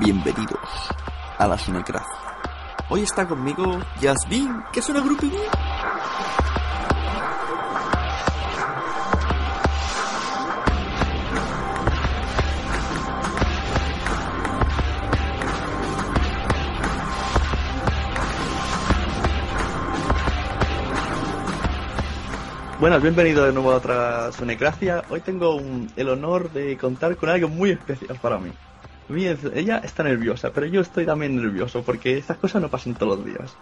Bienvenidos a la Cinecracia. Hoy está conmigo Yasmin, que es una grupinía. Buenas, bienvenido de nuevo a otra Sonecracia. Hoy tengo el honor de contar con algo muy especial para mí. Mi- Ella está nerviosa, pero yo estoy también nervioso porque estas cosas no pasan todos los días.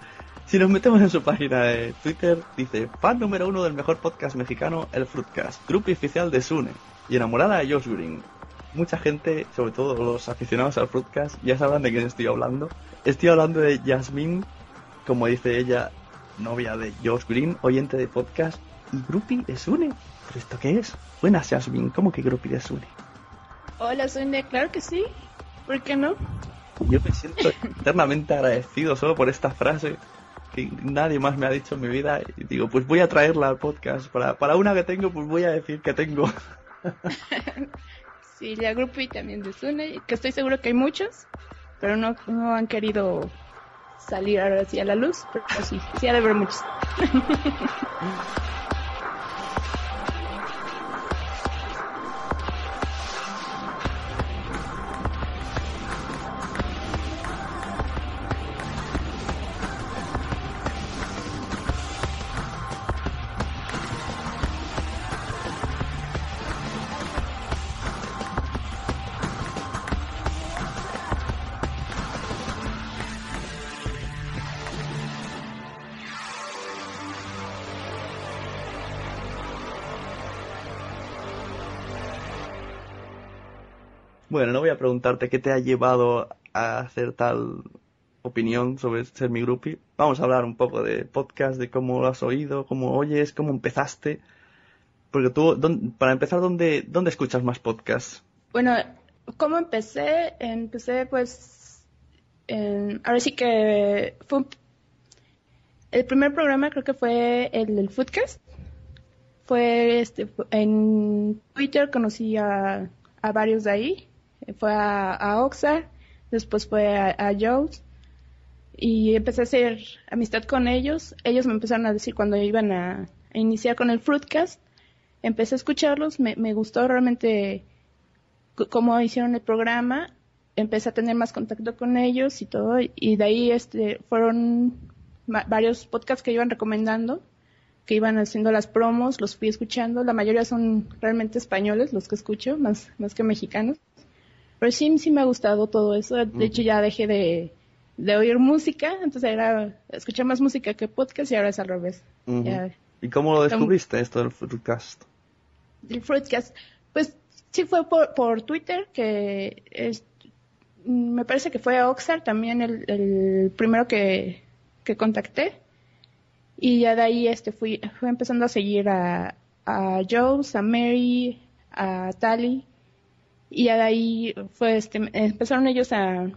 Si nos metemos en su página de Twitter, dice fan número uno del mejor podcast mexicano, el Fruitcast, grupo oficial de Sune y enamorada de Josh Green. Mucha gente, sobre todo los aficionados al Fruitcast, ya sabrán de quién estoy hablando. Estoy hablando de Jasmine, como dice ella, novia de Josh Green, oyente de podcast y groupie de Sune. ¿Pero esto qué es? Buenas, Jasmine, ¿cómo que groupie de Sune? Hola, Sune, claro que sí. ¿Por qué no? Yo me siento eternamente agradecido solo por esta frase que nadie más me ha dicho en mi vida. Y digo, pues voy a traerla al podcast. Para, para una que tengo, pues voy a decir que tengo. Sí, la grupo y también de Sune, que estoy seguro que hay muchos, pero no, no han querido salir ahora sí a la luz, pero sí, sí ha de haber muchos. Bueno, no voy a preguntarte qué te ha llevado a hacer tal opinión sobre ser mi groupie. Vamos a hablar un poco de podcast, de cómo lo has oído, cómo oyes, cómo empezaste. Porque tú, ¿dónde- para empezar, ¿dónde, ¿dónde escuchas más podcasts? Bueno, ¿cómo empecé? Empecé pues, en- ahora sí que fue el primer programa creo que fue el del Foodcast. Fue este, en Twitter conocí a, a varios de ahí. Fue a, a Oxar, después fue a, a Joe's y empecé a hacer amistad con ellos. Ellos me empezaron a decir cuando iban a, iniciar con el Fruitcast. Empecé a escucharlos, me, gustó realmente cómo hicieron el programa, empecé a tener más contacto con ellos y todo, y de ahí este fueron va- varios podcasts que iban recomendando, que iban haciendo las promos, los fui escuchando, la mayoría son realmente españoles los que escucho, más que mexicanos. Pero sí, sí me ha gustado todo eso, de hecho ya dejé de, de oír música, entonces era escuchar más música que podcast y ahora es al revés. ¿Y cómo lo descubriste esto del podcast? el Fruitcast. Pues sí fue por, por Twitter que es- me parece que fue Oxar también el, el primero que, que contacté. Y ya de ahí este fui, fui empezando a seguir a, a Jones, a Mary, a Tali. Y de ahí fue este, empezaron ellos a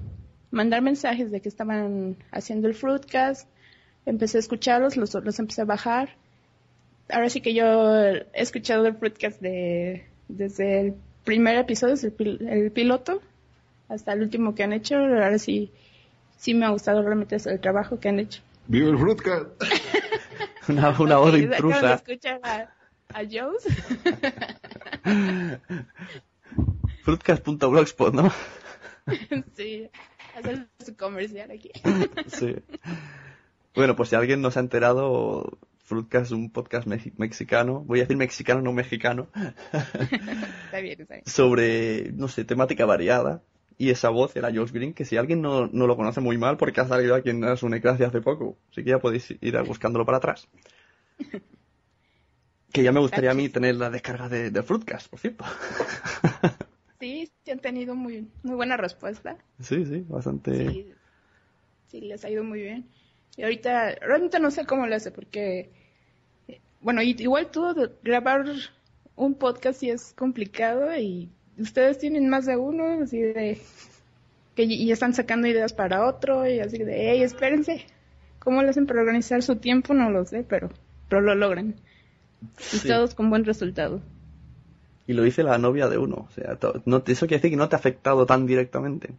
mandar mensajes de que estaban haciendo el Fruitcast. Empecé a escucharlos, los, los empecé a bajar. Ahora sí que yo he escuchado el Fruitcast de, desde el primer episodio, desde el, pil- el piloto, hasta el último que han hecho. Ahora sí, sí me ha gustado realmente el trabajo que han hecho. ¡Viva el Fruitcast! Una, una voz Sí, acaban de intrusa. escuchar a, a Jones. Fruitcast.blogspot, ¿no? sí, hacer su comercial aquí. Sí. Bueno, pues si alguien no se ha enterado, Fruitcast es un podcast mexi- mexicano, voy a decir mexicano, no mexicano, está bien, está bien. sobre, no sé, temática variada. Y esa voz era Josh Green, que si alguien no, no lo conoce muy mal, porque ha salido aquí en Sunecracia hace poco, así que ya podéis ir buscándolo para atrás. Que ya me gustaría a mí tener la descarga de, de Fruitcast, por cierto. Sí, sí han tenido muy, muy buena respuesta. Sí, sí, bastante. Sí, sí, les ha ido muy bien. Y ahorita, realmente no sé cómo lo hace, porque, bueno, igual tú grabar un podcast sí es complicado y ustedes tienen más de uno, así de, que y y están sacando ideas para otro y así de, hey, espérense, ¿cómo lo hacen para organizar su tiempo? No lo sé, pero, pero lo logran. Y Sí. todos con buen resultado. Y lo dice la novia de uno. O sea, no, eso quiere decir que no te ha afectado tan directamente.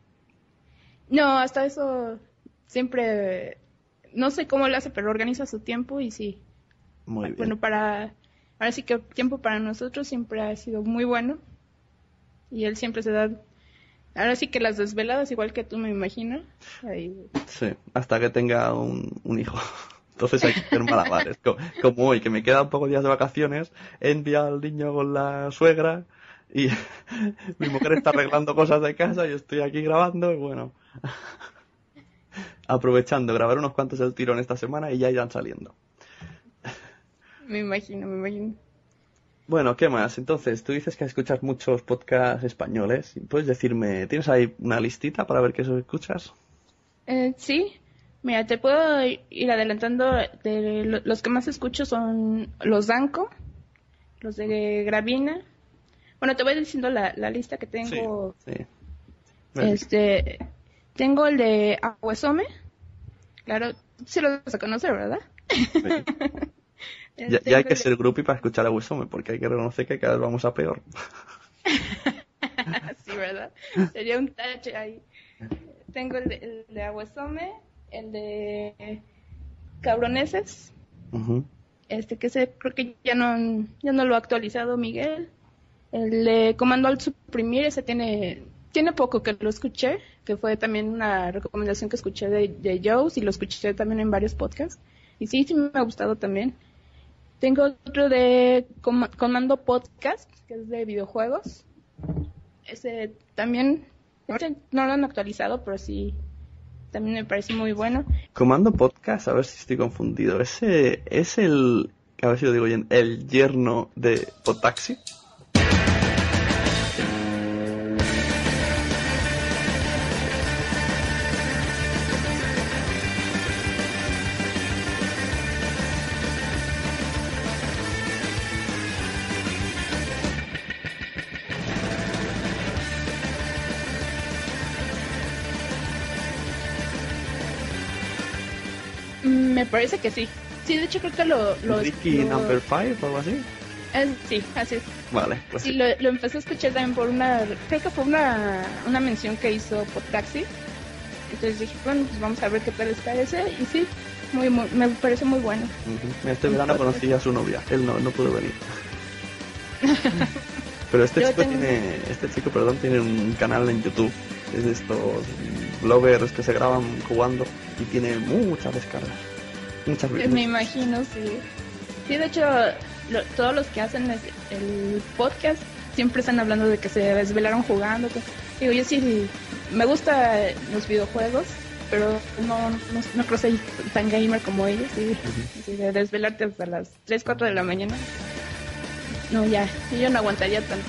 No, hasta eso siempre, no sé cómo lo hace, pero organiza su tiempo y sí, Muy bien. Bueno, para. Ahora sí que el tiempo para nosotros siempre ha sido muy bueno. Y él siempre se da. Ahora sí que las desveladas, igual que tú, me imagino. Ahí- Sí, hasta que tenga un, un hijo. Entonces hay que hacer malabares. Co- Como hoy, que me quedan pocos días de vacaciones, he enviado al niño con la suegra y mi mujer está arreglando cosas de casa, yo estoy aquí grabando y bueno. Aprovechando, grabar unos cuantos del tirón esta semana y ya irán saliendo. me imagino, me imagino. Bueno, ¿qué más? Entonces, tú dices que escuchas muchos podcasts españoles. ¿Puedes decirme, tienes ahí una listita para ver qué escuchas? Eh, sí, mira, te puedo ir adelantando. De lo- los que más escucho son los Danco, los de Gravina. Bueno, te voy diciendo la, la lista que tengo. Sí. Este, tengo el de Aguesome. Claro, sí lo vas a conocer, ¿verdad? Ya, ya hay que ser groupie para escuchar a Wisome, porque hay que reconocer que cada vez vamos a peor. sí, ¿verdad? Sería un touch ahí. Tengo el de, el de Aguesome, el de Cabroneses, este que se creo que ya no ya no lo ha actualizado Miguel. El de Comando al Suprimir, ese tiene tiene poco que lo escuché, que fue también una recomendación que escuché de, de Joe's y lo escuché también en varios podcasts. Y sí, sí me ha gustado también. Tengo otro de Com- Comando Podcast, que es de videojuegos. Ese también no lo han actualizado, pero sí también me parece muy bueno. Comando Podcast, a ver si estoy confundido. Ese es el, a ver si lo digo bien, el yerno de Potaxi. Me parece que sí. Sí, de hecho creo que lo... lo, Ricky lo- Number 5 o algo así. es- sí, así es. Vale, pues Sí, lo, lo empecé a escuchar también por una... Creo que fue una, una mención que hizo por Taxi. Entonces dije, bueno, pues vamos a ver qué tal les parece. Y sí, muy, muy, me parece muy bueno. Ujú. Este verano conocí a su novia. Él no, no pudo venir. Pero este Yo chico tengo- tiene, este chico, perdón, tiene un canal en YouTube. Es de estos bloggers que se graban jugando y tiene muchas descargas. Muchas Me vistas. imagino, sí. Sí, de hecho, lo- todos los que hacen el podcast siempre están hablando de que se desvelaron jugando. que- Digo, yo sí me gusta los videojuegos, pero no, no, no creo ser tan gamer como ellos. sí. Así de desvelarte hasta las 3, 4 de la mañana. No, ya, yo no aguantaría tanto.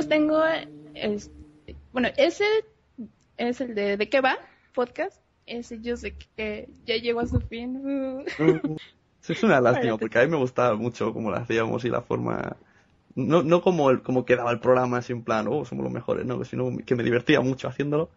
Después tengo, este, bueno, ese es el de ¿De qué va? Podcast. Ese yo sé que ya llegó a su fin. es una lástima, porque a mí me gustaba mucho cómo lo hacíamos y la forma... No, no como, el, como quedaba el programa así en plan, oh, somos los mejores, no, sino que me divertía mucho haciéndolo.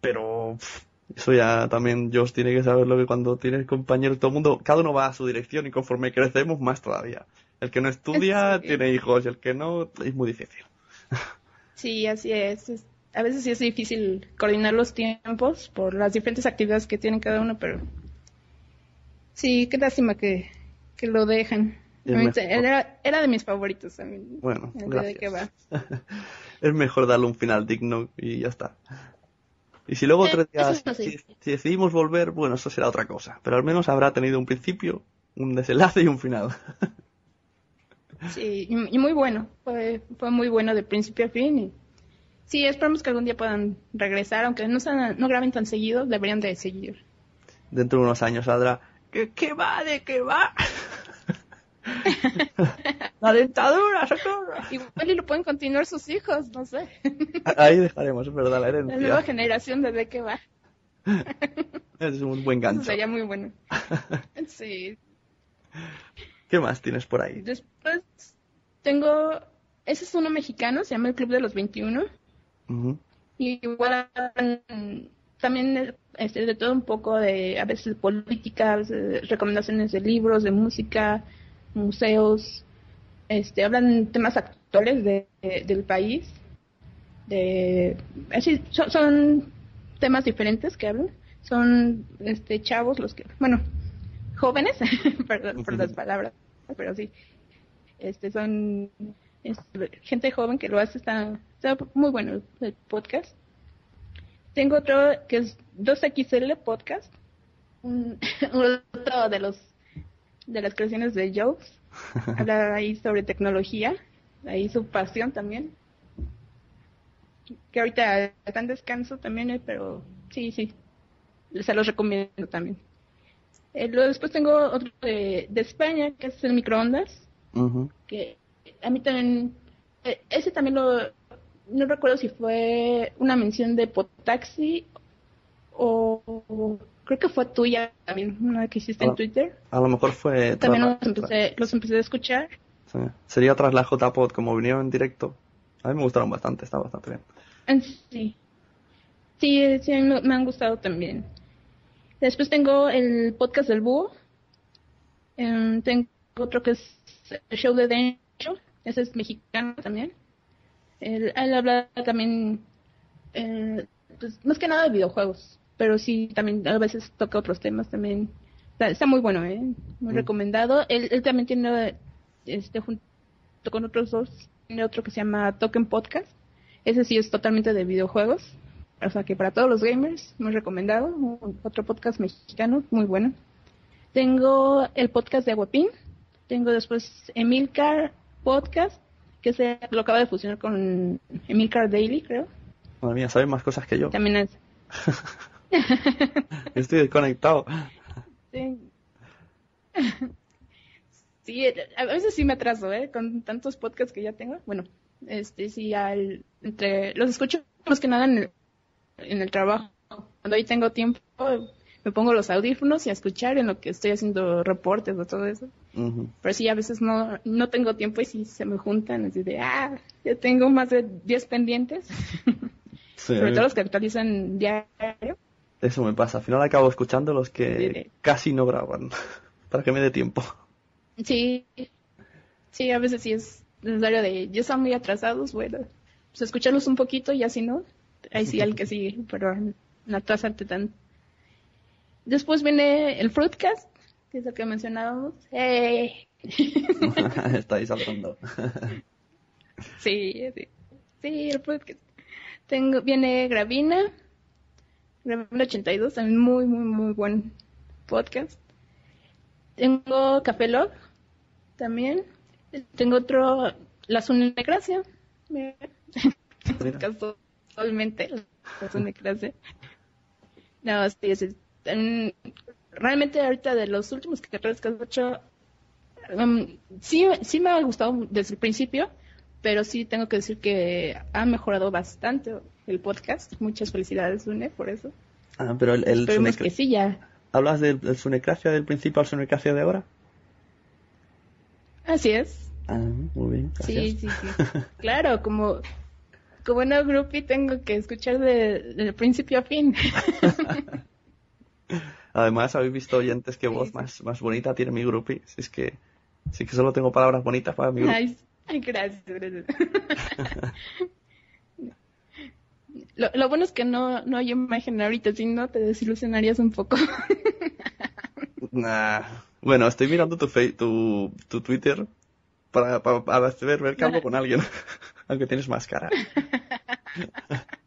Pero pff, eso ya también Josh tiene que saberlo que cuando tienes compañeros, todo el mundo, cada uno va a su dirección y conforme crecemos más todavía. El que no estudia Sí. tiene hijos y el que no es muy difícil. Sí, así es. Es- A veces sí es difícil coordinar los tiempos por las diferentes actividades que tienen cada uno, pero sí, qué lástima que, que lo dejan. Era, era de mis favoritos también. Bueno, gracias. va. es mejor darle un final digno y ya está. Y si luego Eh, tres días, si decidimos volver, bueno, eso será otra cosa. Pero al menos habrá tenido un principio, un desenlace y un final. Sí, y, y muy bueno. Fue, fue muy bueno de principio a fin. Y... Sí, esperamos que algún día puedan regresar, aunque no, sean- no graben tan seguido, deberían de seguir. Dentro de unos años saldrá. ¿Qué, qué va? ¿De qué va? La dentadura, socorro. Igual y lo pueden continuar sus hijos, no sé. Ahí dejaremos, es verdad, la La nueva herencia. generación de de qué va. Es un buen Eso gancho. sería muy bueno. Sí. ¿Qué más tienes por ahí? Después tengo, ese es uno mexicano, se llama el Club de los 21. Ujú. Y igual también este, de todo un poco de, a veces política, a veces recomendaciones de libros, de música, museos. Este, hablan temas actuales de, de- del país. De, así, son, son temas diferentes que hablan. Son este, chavos los que, bueno, jóvenes, perdón por las palabras, pero sí, este, son es gente joven que lo hace, está, está muy bueno el podcast. Tengo otro que es 2XL Podcast, un, otro de los de las creaciones de Jobs. Habla ahí sobre tecnología, ahí su pasión también. Que ahorita está en descanso también, eh, pero sí, sí, se los recomiendo también. Eh, luego después tengo otro de, de España, que es el microondas que a mí también, eh, ese también lo, no recuerdo si fue una mención de Potaxi o, o creo que fue tuya también, una que hiciste Ah. en Twitter. A lo mejor fue... También los empecé, los empecé a escuchar. Sí. Sería tras la JPod, como vinieron en directo. A mí me gustaron bastante, está bastante bien. En Sí, sí, sí, me han gustado también. Después tengo el podcast del búho. Em, tengo otro que es el show de Dencho. Ese es mexicano también. Él, él habla también, eh, pues, más que nada de videojuegos. Pero sí, también a veces toca otros temas también. Está, está muy bueno, ¿eh? Muy Mm. recomendado. Él, él también tiene, este, junto con otros dos, tiene otro que se llama Token Podcast. Ese sí es totalmente de videojuegos. O sea que para todos los gamers, muy recomendado. Un- Otro podcast mexicano, muy bueno. Tengo el podcast de Aguapín. Tengo después Emilcar Podcast, que se lo acaba de fusionar con Emilcar Daily, creo. Madre mía, sabes más cosas que yo. También es. Estoy desconectado. Sí. Sí, a veces sí me atraso, ¿eh? Con tantos podcasts que ya tengo. Bueno, este sí, al, entre, los escucho más que nada en el, en el trabajo. Cuando ahí tengo tiempo, me pongo los audífonos y a escuchar en lo que estoy haciendo reportes o todo eso. Pero sí, a veces no, no tengo tiempo y sí se me juntan así de, ah, ya tengo más de 10 pendientes. Sí, Sobre todo los que actualizan diario. Eso me pasa. Al final acabo escuchando los que Sí. casi no graban. Para que me dé tiempo. Sí, sí, a veces sí es necesario de, ya están muy atrasados, bueno, pues escucharlos un poquito y así no, ahí sí al que sigue, pero no atrasarte tanto. Después viene el Fruitcast, que es el que mencionábamos. ¡Eh! Está ahí saltando. Sí, sí, sí, el Fruitcast. Tengo, viene Gravina, Gravina 82, también muy, muy, muy buen podcast. Tengo Café Log, también. Tengo otro, La Sunecracia. Mira. Mira. La Sunecracia. No, sí, realmente ahorita de los últimos que que has hecho, um, sí, sí me ha gustado desde el principio, pero sí tengo que decir que ha mejorado bastante el podcast. Muchas felicidades, Sune, por eso. Ah, pero el, el Esperemos Sunecra- que sí ya. ¿Hablas del, del Sunecracia del principio al Sunecracia de ahora? Así es. Ah, muy bien, gracias. Sí, sí, sí. Claro, como, como una groupie tengo que escuchar de, principio a fin. Además, habéis visto oyentes qué voz más, más bonita tiene mi groupie. Si es que, sí que solo tengo palabras bonitas para mi groupie. Ay, ay, gracias, gracias. Lo, lo bueno es que no, no hay imagen ahorita, si no te desilusionarías un poco. Nah. Bueno, estoy mirando tu, fe- tu, tu Twitter para, para, para ver, ver que hablo con alguien. Aunque tienes más cara.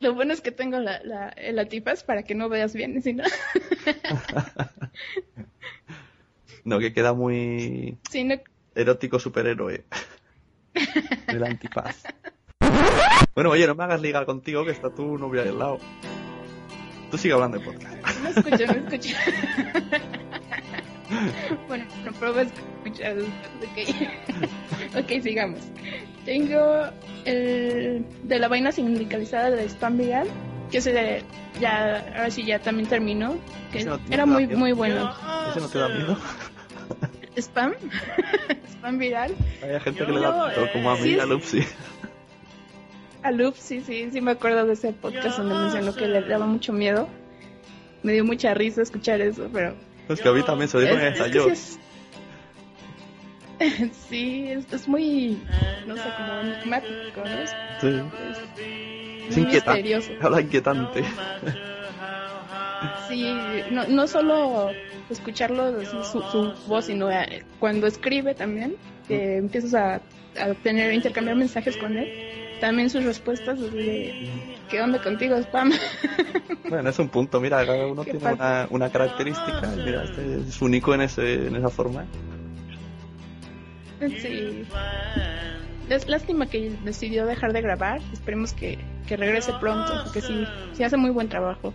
Lo bueno es que tengo la, la, el antifaz para que no veas bien, si no, No, que queda muy no erótico superhéroe. El antifaz. Bueno, oye, no me hagas ligar contigo que está tu novia ahí al lado. Tú sigue hablando de podcast. No escucho, no escucho. bueno, no pruebo a escuchar. Ok. Ok, sigamos. Tengo el de la vaina sindicalizada de Spam Viral, que se ya, ahora sí ya también terminó, que no- era muy, miedo. muy bueno. ¿Ese no te da miedo? Spam, Spam Viral. Hay gente que le da miedo, como a mí, sí a Lupsi. A Loop, sí, sí, sí me acuerdo de ese podcast donde mencionó que le daba mucho miedo. Me dio mucha risa escuchar eso, pero Es que a mí también se en Es- es. sí es- muy, no sé, como enigmático, ¿no? Es, Sí. es inquietante. Habla inquietante. Sí, no, no solo escucharlo, su, su voz, sino eh, cuando escribe también, que empiezas a, a tener, intercambiar mensajes con él, también sus respuestas de, ¿qué onda contigo, spam? Bueno, es un punto. Mira, cada uno ¿Qué tiene una, una característica. Mira, este es único en, ese, en esa forma. Sí. Es lástima que decidió dejar de grabar. Esperemos que, que regrese pronto, porque sí, sí hace muy buen trabajo.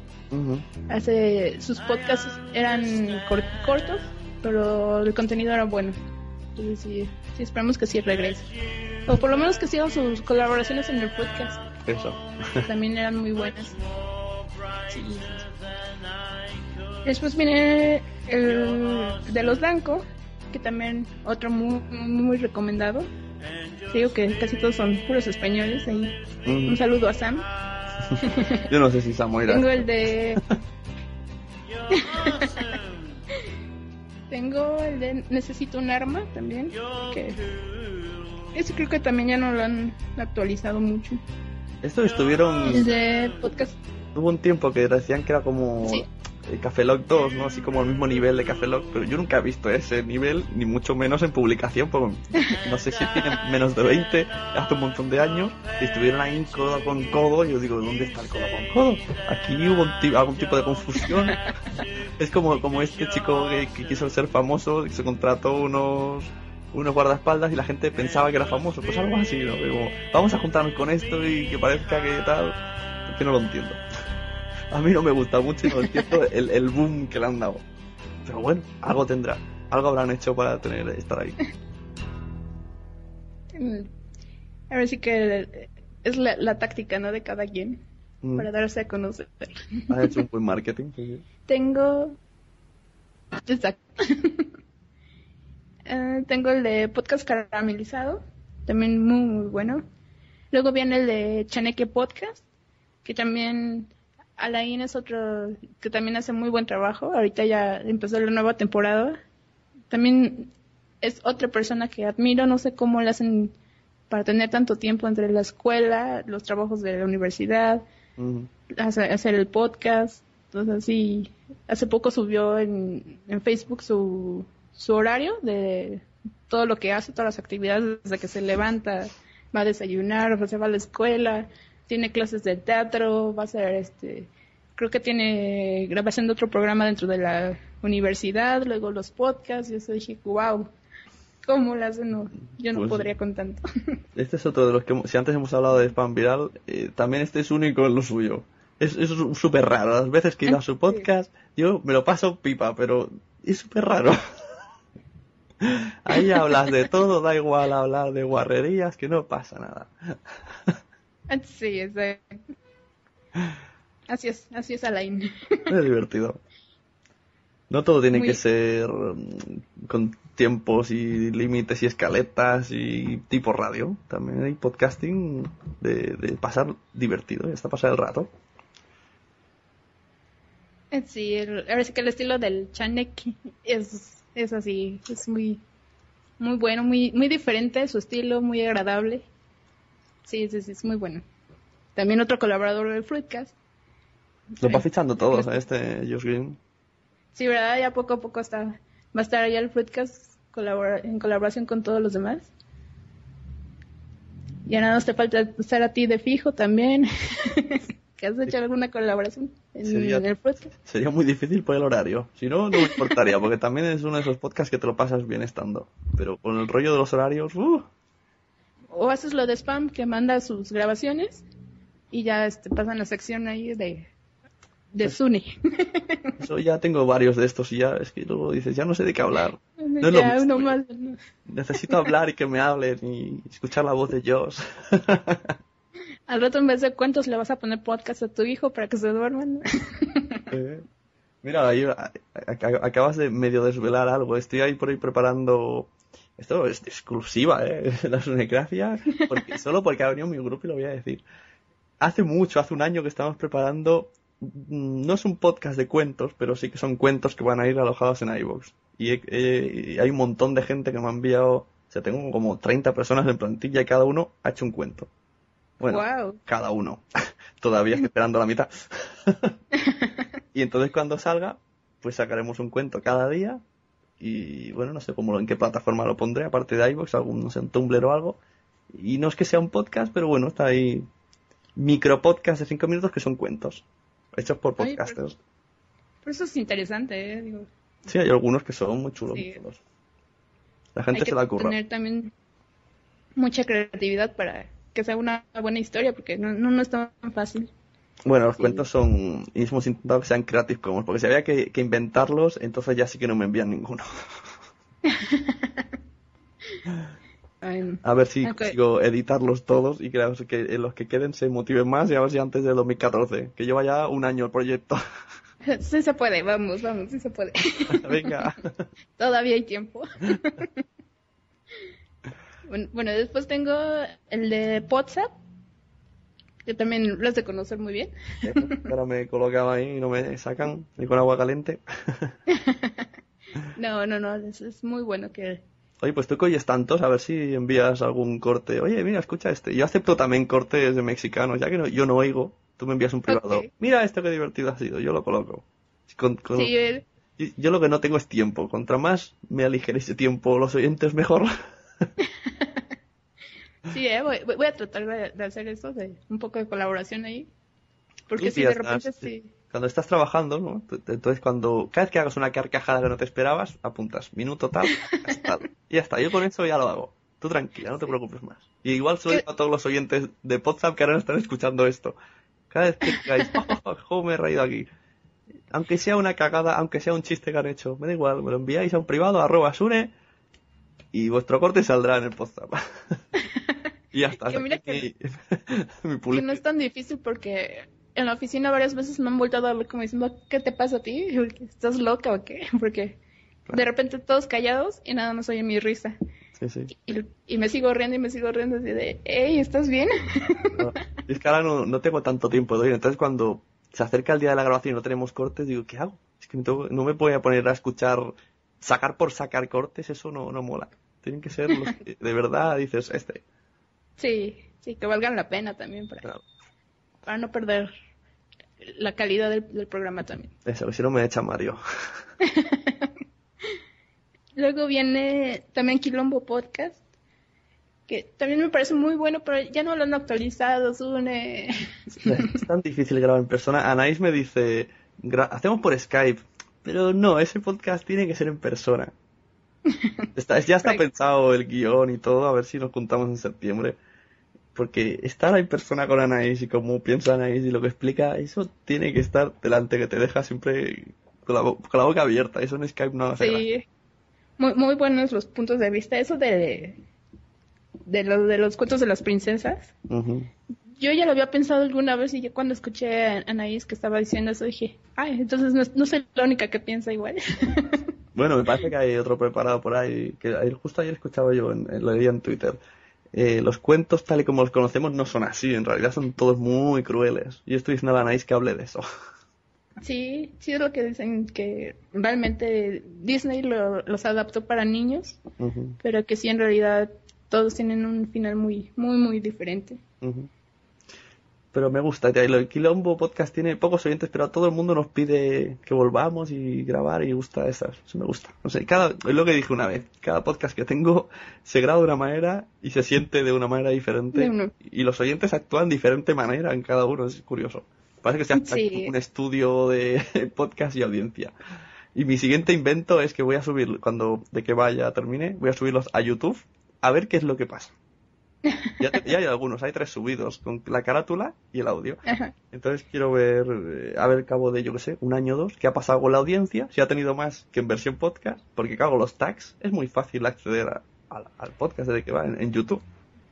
Hace sus podcasts eran cor- cortos, pero el contenido era bueno. Entonces sí, sí esperemos que sí regrese. O por lo menos que sigan sus colaboraciones en el podcast. Eso. También eran muy buenas. Sí. Después viene el de los Blanco, que también otro muy, muy, recomendado. Te Digo que casi todos son puros españoles. Ahí. Un saludo a Sam. Yo no sé si Samoira. Tengo el de. Tengo el de Necesito un arma también. Que ese creo que también ya no lo han actualizado mucho. Estos estuvieron. El de podcast. Hubo un tiempo que decían que era como Sí. Eh, Café Lock 2, ¿no? Así como el mismo nivel de Café Lock, pero yo nunca he visto ese nivel, ni mucho menos en publicación, porque no sé si tienen menos de 20, hace un montón de años, y estuvieron ahí codo con codo, y yo digo, ¿dónde está el codo con codo? Aquí hubo algún tipo de confusión. es como, como este chico que, que quiso ser famoso, y se contrató unos unos guardaespaldas y la gente pensaba que era famoso, pues algo así, ¿no? Como, vamos a juntarnos con esto y que parezca que tal, que no lo entiendo. A mí no me gusta mucho y no entiendo el, el boom que le han dado. Pero bueno, algo tendrá. Algo habrán hecho para tener estar ahí. mm, A ver si que es la, la táctica, ¿no? De cada quien. Mm. Para darse a conocer. Han hecho un buen marketing. sí, sí. Tengo. Exacto. Eh, tengo el de podcast caramelizado, también muy, muy bueno. Luego viene el de Chaneque Podcast, que también Alain es otro que también hace muy buen trabajo. Ahorita ya empezó la nueva temporada. También es otra persona que admiro, no sé cómo le hacen para tener tanto tiempo entre la escuela, los trabajos de la universidad, hacer el podcast. Entonces, sí, hace poco subió en, en Facebook su, su horario de todo lo que hace, todas las actividades, desde que se levanta, va a desayunar, o se va a la escuela, tiene clases de teatro, va a hacer este, creo que tiene grabación de otro programa dentro de la universidad, luego los podcasts, y eso dije, wow, ¿cómo lo hacen? No, yo no Pues- podría con tanto. Este es otro de los que, si antes hemos hablado de spam viral, eh, también este es único en lo suyo. Es súper raro. Las veces que ido a su podcast, yo me lo paso pipa, pero es súper raro. Ahí hablas de todo, da igual hablar de guarrerías, que no pasa nada. Sí, es de... Así es, así es Alain. Es divertido. No todo tiene Muy- que ser mm, con tiempos y límites y escaletas y tipo radio. También hay podcasting de, de pasar divertido, y hasta pasar el rato. Sí, el- ahora sí que el estilo del Chanek es, es así, es muy, muy bueno, muy, muy diferente su estilo, muy agradable. Sí, sí, sí, es muy bueno. También otro colaborador del Fruitcast. Lo va Sí. fichando todos a este Josh Green. Sí, ¿verdad? Ya poco a poco está, va a estar allá el Fruitcast colabora- en colaboración con todos los demás. Ya nada más te falta estar a ti de fijo también. que has hecho alguna colaboración en, Sería- en el Fruitcast. Sería muy difícil por el horario. Si no, no me importaría, porque también es uno de esos podcasts que te lo pasas bien estando. Pero con el rollo de los horarios, ¡uh! O haces lo de spam que manda sus grabaciones y ya este, pasan la sección ahí de, de Sune. Eso ya tengo varios de estos y ya es que luego dices, ya no sé de qué hablar. No es lo ya mismo. uno más. ¿no? Necesito hablar y que me hablen y escuchar la voz de Josh. Al rato en vez de cuentos le vas a poner podcast a tu hijo para que se duerman. Eh, Mira, ahí, acabas de medio desvelar algo. Estoy ahí por ahí preparando. Esto es exclusiva, ¿eh? La sunecracia. Porque, solo porque ha venido mi grupo y lo voy a decir. Hace mucho, hace un año que estamos preparando. mm, No es un podcast de cuentos, pero sí que son cuentos que van a ir alojados en iVoox. Y he- he- hay un montón de gente que me ha enviado. O sea, tengo como 30 personas en plantilla y cada uno ha hecho un cuento. Bueno, Wow. cada uno. Todavía estoy esperando la mitad. y entonces cuando salga, pues sacaremos un cuento cada día. Y bueno, no sé cómo, en qué plataforma lo pondré, aparte de iVoox, algún, no sé, un Tumblr o algo. Y no es que sea un podcast, pero bueno, está ahí micro podcast de 5 minutos que son cuentos. Hechos por Oye, podcasters. Pero eso es interesante, ¿eh? Digo, Sí, hay algunos que son muy chulos. Sí. muy chulos. La hay gente que se la curra. tener también mucha creatividad para que sea una buena historia, porque no, no, no es tan fácil. Bueno, los Sí. cuentos son. Y hemos intentado que sean Creative Commons, porque si había que, que inventarlos, entonces ya sí que no me envían ninguno. A ver si Ok. consigo editarlos todos y que los que, los que queden se motiven más y a ver si antes del 2014, que lleva ya un año el proyecto. Sí se puede, vamos, vamos, sí se puede. Venga. Todavía hay tiempo. bueno, bueno, después tengo el de WhatsApp, que también lo has de conocer muy bien. Ahora me colocaba ahí y no me sacan ni con agua caliente. No, no, no, es, es muy bueno que... Oye, pues tú que oyes tantos, a ver si envías algún corte. Oye, mira, escucha este. Yo acepto también cortes de mexicanos, ya que no- yo no oigo. Tú me envías un privado. Ok. Mira esto que divertido ha sido, yo lo coloco. Con- con- Sí, el- Y- Yo lo que no tengo es tiempo. Contra más me aligeréis de tiempo los oyentes, mejor. sí eh, voy, voy a tratar de, de hacer eso, de un poco de colaboración ahí. Porque sí, ya de repente sí. sí. Cuando estás trabajando, ¿no? Entonces, cuando cada vez que hagas una carcajada que no te esperabas, apuntas minuto tal, tal. Y ya está. Yo con eso ya lo hago. Tú tranquila, no te preocupes más. Y igual se lo digo a todos los oyentes de WhatsApp que ahora no están escuchando esto. Cada vez que digáis, oh, oh, me he reído aquí. Aunque sea una cagada, aunque sea un chiste que han hecho, me da igual, me lo enviáis a un privado, arroba sune, y vuestro corte saldrá en el WhatsApp. y ya está. Que mi, no es tan difícil porque en la oficina varias veces me han vuelto a dar como diciendo, ¿qué te pasa a ti? ¿Estás loca o qué? Porque de repente todos callados y nada más oye mi risa. Sí, sí. Y, y me sigo riendo y me sigo riendo así de, hey, ¿estás bien? No, Es que ahora no, no tengo tanto tiempo de. Entonces, cuando se acerca el día de la grabación y no tenemos cortes, digo, ¿qué hago? Es que tengo- no me voy a poner a escuchar, sacar por sacar cortes, eso no, no mola. Tienen que ser los que de verdad dices, este. Sí, sí, que valgan la pena también para, Claro. para no perder la calidad del, del programa también. Eso, si no me echa Mario. Luego viene también Quilombo Podcast, que también me parece muy bueno, pero ya no lo han actualizado, Sune. Es tan difícil grabar en persona. Anaís me dice, "Gra- hacemos por Skype. Pero no, ese podcast tiene que ser en persona. Está, ya está pensado el guion y todo, a ver si nos juntamos en septiembre. Porque estar en persona con Anaís y cómo piensa Anaís y lo que explica, eso tiene que estar delante, que te deja siempre con la, con la boca abierta. Eso en Skype no hace gracia. Sí. Muy, muy buenos los puntos de vista. Eso de, de, los, de los cuentos de las princesas. Yo ya lo había pensado alguna vez y yo cuando escuché a Anaís que estaba diciendo eso dije, ay, entonces no, no soy la única que piensa igual. Bueno, me parece que hay otro preparado por ahí, que justo ayer escuchaba yo, en, en- lo leía en Twitter. Eh, los cuentos tal y como los conocemos no son así, en realidad son todos muy crueles. Y estoy diciendo a la Anaís que hable de eso. sí, sí es lo que dicen que realmente Disney lo- los adaptó para niños, pero que sí en realidad todos tienen un final muy, muy, muy diferente. Pero me gusta, el Quilombo Podcast tiene pocos oyentes, pero a todo el mundo nos pide que volvamos y grabar y gusta esas. Eso me gusta. No sé, cada, es lo que dije una vez. Cada podcast que tengo se graba de una manera y se siente de una manera diferente. Y los oyentes actúan de diferente manera en cada uno. Es curioso. Parece que sea hasta Sí. un estudio de podcast y audiencia. Y mi siguiente invento es que voy a subir, cuando de que vaya termine, voy a subirlos a YouTube a ver qué es lo que pasa. Ya, te- ya hay algunos, hay tres subidos, con la carátula y el audio. Ajá. Entonces quiero ver, eh, a ver cabo de, yo que sé, un año o dos, qué ha pasado con la audiencia, si ha tenido más que en versión podcast, porque claro, los tags es muy fácil acceder a- al- al podcast desde que va en, en YouTube.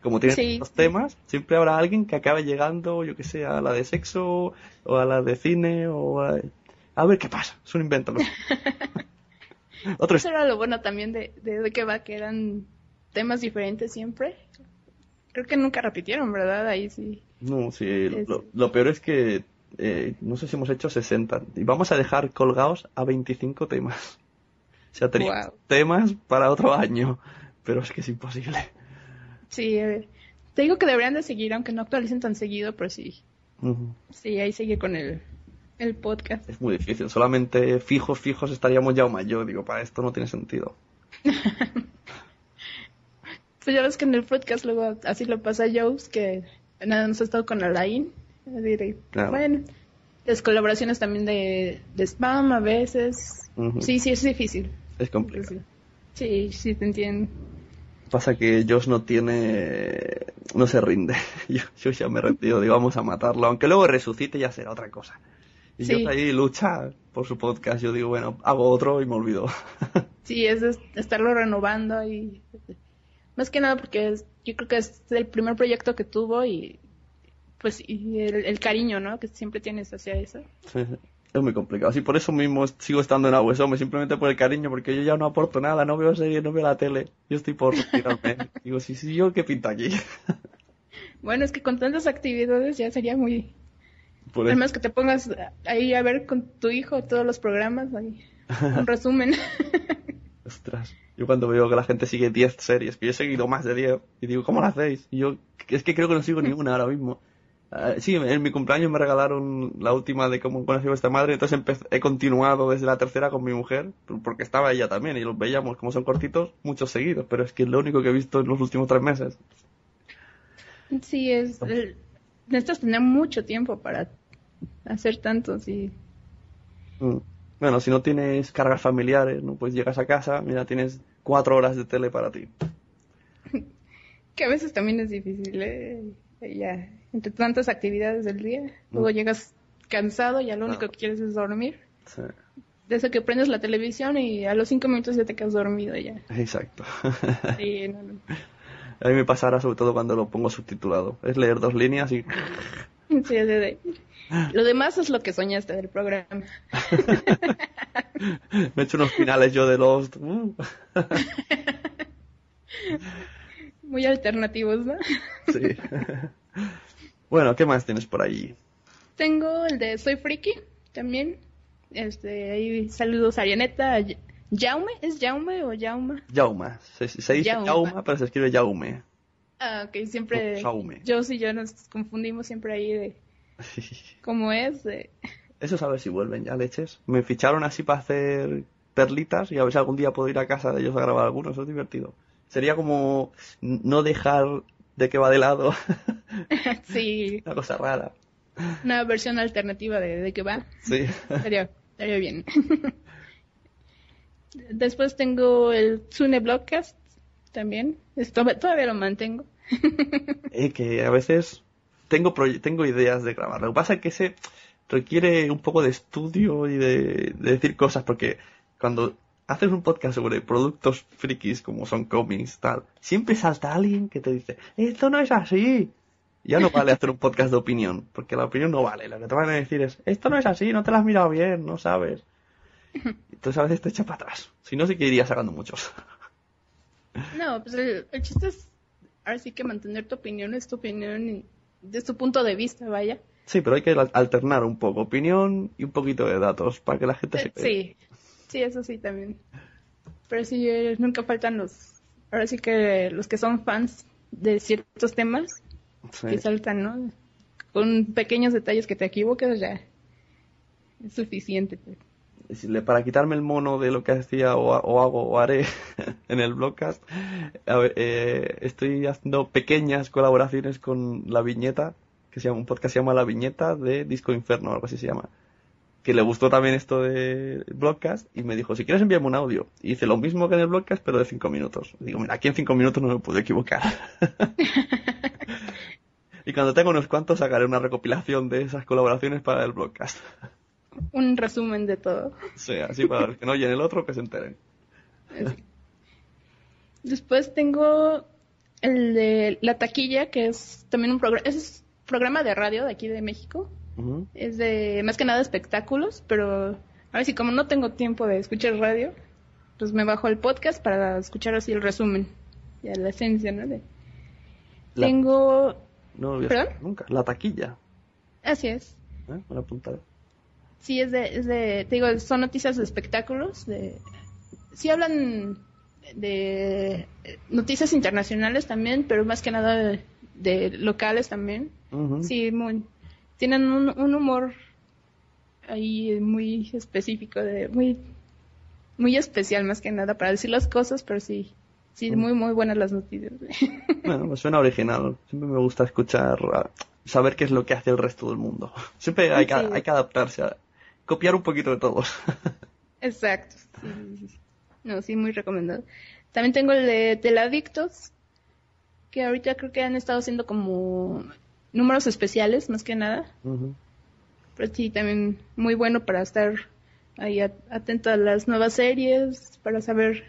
Como tiene Sí, los temas, siempre habrá alguien que acabe llegando, yo que sé, a la de sexo, o a la de cine, o a... A ver qué pasa, es un invento. Otro Eso era lo bueno también de, de, de que va, que eran temas diferentes siempre. Creo que nunca repitieron, ¿verdad? Ahí sí. No, sí, Es- lo, lo peor es que eh, no sé si hemos hecho 60 y vamos a dejar colgados a 25 temas. O sea, teníamos Guau. temas para otro año, pero es que es imposible. Sí, eh, te digo que deberían de seguir, aunque no actualicen tan seguido, pero sí. Ujú. Sí, ahí sigue con el, el podcast. Es muy difícil, solamente fijos, fijos estaríamos ya o yo digo, para esto no tiene sentido. Pues ya ves que en el podcast luego así lo pasa a que nada más ha estado con Alain. Claro. Bueno, las colaboraciones también de, de spam a veces. Sí, sí, es difícil. Es complicado. Sí, sí, te entiendo. Pasa que Josh no tiene... no se rinde. Yo, yo ya me he rendido, digo, vamos a matarlo, aunque luego resucite ya será otra cosa. Y Sí. yo ahí lucha por su podcast, yo digo, bueno, hago otro y me olvido. Sí, es es estarlo renovando y más que nada porque es- yo creo que es el primer proyecto que tuvo y pues y el, el cariño, ¿no? Que siempre tienes hacia eso. Sí, sí. Es muy complicado. Así por eso mismo sigo estando en Aguesome, simplemente por el cariño, porque yo ya no aporto nada, no veo series, no veo la tele. Yo estoy por retirarme. Digo, sí, sí, yo qué pinta aquí. Bueno, es que con tantas actividades ya sería muy... Por. Además que te pongas ahí a ver con tu hijo todos los programas, ahí, un resumen. Ostras. Yo cuando veo que la gente sigue 10 series, que yo he seguido más de 10, y digo, ¿cómo lo hacéis? Y yo, es que creo que no sigo ninguna ahora mismo. Ah, sí, en mi cumpleaños me regalaron la última de cómo conocí a vuestra madre, entonces he continuado desde la tercera con mi mujer, porque estaba ella también, y los veíamos como son cortitos, muchos seguidos, pero es que es lo único que he visto en los últimos tres meses. sí, es... el- necesitas tener mucho tiempo para hacer tantos y... Mm. Bueno, si no tienes cargas familiares, ¿no? Pues llegas a casa, mira, tienes cuatro horas de tele para ti. Que a veces también es difícil, ¿eh? Ya, entre tantas actividades del día, luego llegas cansado y ya lo único que quieres es dormir. Sí, De eso que prendes la televisión y a los cinco minutos ya te quedas dormido ya. exacto. Sí, no, no. A mí me pasará sobre todo cuando lo pongo subtitulado. Es leer dos líneas y... Sí, así de- Lo demás es lo que soñaste del programa. me he hecho unos finales yo de Lost. Uh. Muy alternativos, ¿no? Sí. bueno, ¿qué más tienes por ahí? Tengo el de Soy Friki también. Este, ahí saludos a Arianeta. a Ya- Jaume, ¿es Jaume o Jauma? Jauma. Se, se dice Jauma. Jauma, pero se escribe Jaume. Ah, ok, siempre. Yo y yo nos confundimos siempre ahí de cómo es. de- Eso es a ver si vuelven ya, leches. Me ficharon así para hacer perlitas y a ver si algún día puedo ir a casa de ellos a grabar algunos. Eso es divertido. Sería como no dejar de que va de lado. sí, Una cosa rara. una versión alternativa de, de que va. Sí. Estaría, estaría bien. Después tengo el Tsune Blockcast también. Esto, todavía lo mantengo. Eh, que a veces tengo tengo ideas de grabar. Lo que pasa es que ese requiere un poco de estudio y de, de decir cosas, porque cuando haces un podcast sobre productos frikis como son cómics, tal, siempre salta alguien que te dice, esto no es así. Ya no vale hacer un podcast de opinión, porque la opinión no vale. Lo que te van a decir es, esto no es así, no te lo has mirado bien, no sabes. Entonces a veces te echa para atrás. Si no, sí que iría sacando muchos. No, pues el, chiste es ahora sí que mantener tu opinión es tu opinión desde tu punto de vista, vaya. Sí, pero hay que al- alternar un poco opinión y un poquito de datos para que la gente Eh, se Sí, sí, eso sí también. Pero sí, eh, nunca faltan los, ahora sí que los que son fans de ciertos temas Sí. que saltan, ¿no? Con pequeños detalles que te equivoques ya es suficiente. pues. Para quitarme el mono de lo que hacía o, ha- o hago o haré en el blogcast, a ver, eh, estoy haciendo pequeñas colaboraciones con La Viñeta, que se llama, un podcast que se llama La Viñeta de Disco Inferno, algo así se llama. Que le gustó también esto de blogcast y me dijo, si quieres envíame un audio. Y hice lo mismo que en el blogcast, pero de cinco minutos. Digo, mira, aquí en cinco minutos no me puedo equivocar. y cuando tenga unos cuantos sacaré una recopilación de esas colaboraciones para el blogcast. Un resumen de todo. Sí, así para los que no oyen el otro, que se enteren. Después tengo el de La Taquilla, que es también un programa, es programa de radio de aquí de México. Es de más que nada espectáculos, pero a ver si como no tengo tiempo de escuchar radio, pues me bajo el podcast para escuchar así el resumen, ya la esencia, ¿no? De- La- Tengo, nunca. La taquilla. así es, ¿eh? Me la apuntaré. sí es de, es de, te digo, son noticias de espectáculos, de, sí hablan de noticias internacionales también, pero más que nada de, locales también. Sí, muy, tienen un, un humor ahí muy específico, de, muy, muy especial más que nada para decir las cosas, pero sí, sí, muy, muy buenas las noticias. Bueno, me suena original. Siempre me gusta escuchar, ah, saber qué es lo que hace el resto del mundo. Siempre hay que, hay que adaptarse, a copiar un poquito de todos. Exacto. sí, sí, sí. No, sí, muy recomendado. También tengo el de Teladictos, que ahorita creo que han estado haciendo como números especiales, más que nada. Pero sí, también muy bueno para estar ahí at- atento a las nuevas series, para saber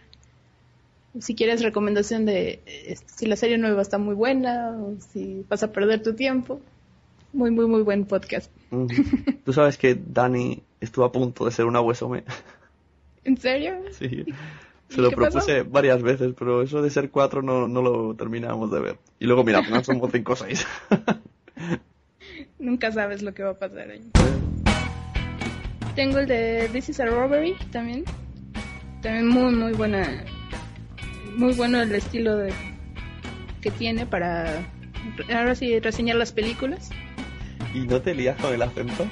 si quieres recomendación de eh, si la serie nueva está muy buena o si vas a perder tu tiempo. Muy, muy, muy buen podcast. Tú sabes que Dani estuvo a punto de ser una huesome. ¿En serio? Sí. ¿Y Se lo pasó? propuse varias veces, pero eso de ser cuatro no, no lo terminamos de ver. Y luego, mira, final somos cinco o seis. Nunca sabes lo que va a pasar ahí. Tengo el de This is a Robbery también. También muy, muy buena. Muy bueno el estilo de, que tiene para ahora sí reseñar las películas. ¿Y no te lías con el acento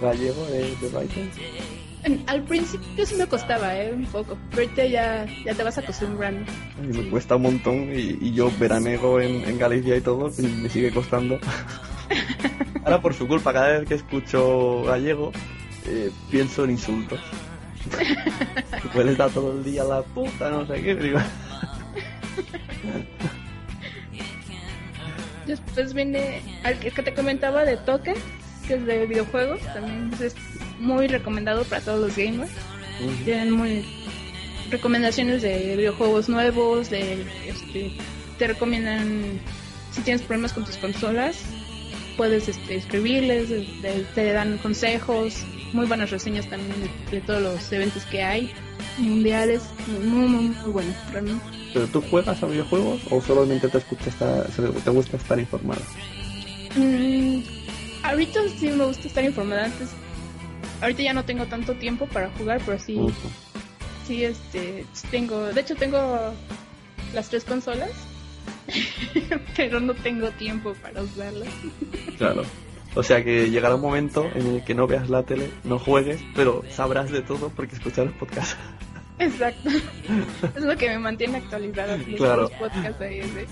gallego de, de Brighton? Al principio sí me costaba, ¿eh? Un poco. Pero ahorita ya, ya te vas acostumbrando. A mí me cuesta un montón y, y yo veranego en, en Galicia y todo y me sigue costando. Ahora por su culpa, cada vez que escucho gallego, eh, pienso en insultos. Les da todo el día la puta, no sé qué. Digo, Después viene al que te comentaba de Token, que es de videojuegos. También es muy recomendado para todos los gamers. Tienen muy recomendaciones de videojuegos nuevos, de este, te recomiendan si tienes problemas con tus consolas, puedes este, escribirles, te dan consejos, muy buenas reseñas también de, de todos los eventos que hay mundiales, muy muy muy bueno, realmente. ¿Pero tú juegas a videojuegos o solamente te, escuchas estar- te gusta estar informado? Mm, ahorita sí me gusta estar informada antes. Ahorita ya no tengo tanto tiempo para jugar, pero sí, sí, este, tengo, de hecho tengo las tres consolas, pero no tengo tiempo para usarlas. Claro. O sea que llegará un momento en el que no veas la tele, no juegues, pero sabrás de todo porque escucharás podcast. Exacto. es lo que me mantiene actualizada. Los, Claro. los podcasts ahí. ¿sí?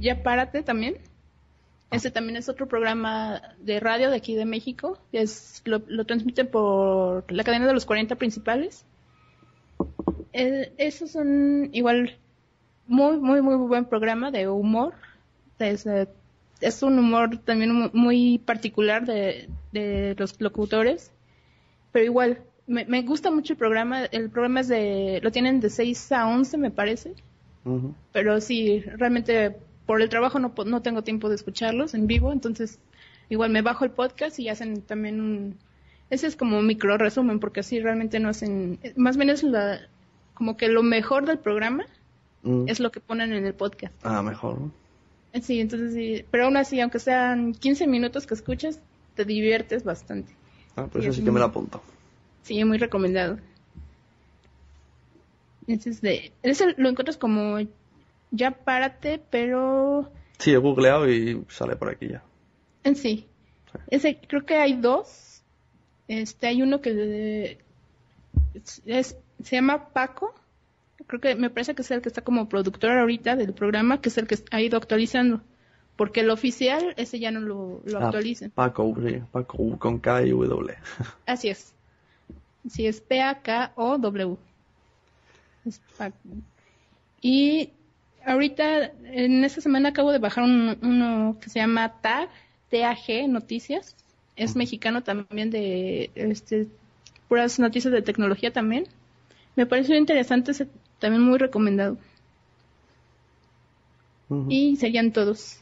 Ya Párate también. Ese también es otro programa de radio de aquí de México. Es, lo, lo transmiten por la cadena de los 40 principales. Eh, esos son igual muy, muy, muy buen programa de humor. Es, eh, es un humor también mu- muy particular de, de los locutores. Pero igual, me, me gusta mucho el programa. El programa es de, lo tienen de 6 a 11 me parece. Pero sí, realmente por el trabajo no, no tengo tiempo de escucharlos en vivo, entonces igual me bajo el podcast y hacen también un... Ese es como un micro resumen, porque así realmente no hacen... Más bien es la, como que lo mejor del programa es lo que ponen en el podcast. Ah, mejor. Eh, Sí, entonces sí, pero aún así, aunque sean 15 minutos que escuchas, te diviertes bastante. Ah, pues eso es sí que me lo apunto. Sí, muy recomendado. Ese es ese lo encuentras como ya párate, pero Sí, he googleado y sale por aquí ya. en sí. Ese creo que hay dos. Este hay uno que es- es- se llama Paco. Creo que me parece que es el que está como productor ahorita del programa, que es el que ha ido actualizando. Porque el oficial, ese ya no lo, lo Ah, actualizan. Paco, sí, Paco con K y W. Así es. Sí, es P-A-K-O-W. Y ahorita, en esta semana acabo de bajar un- uno que se llama TAG, T-A-G, Noticias. Es mexicano también de este, puras noticias de tecnología también. Me pareció interesante, también muy recomendado. Y serían todos.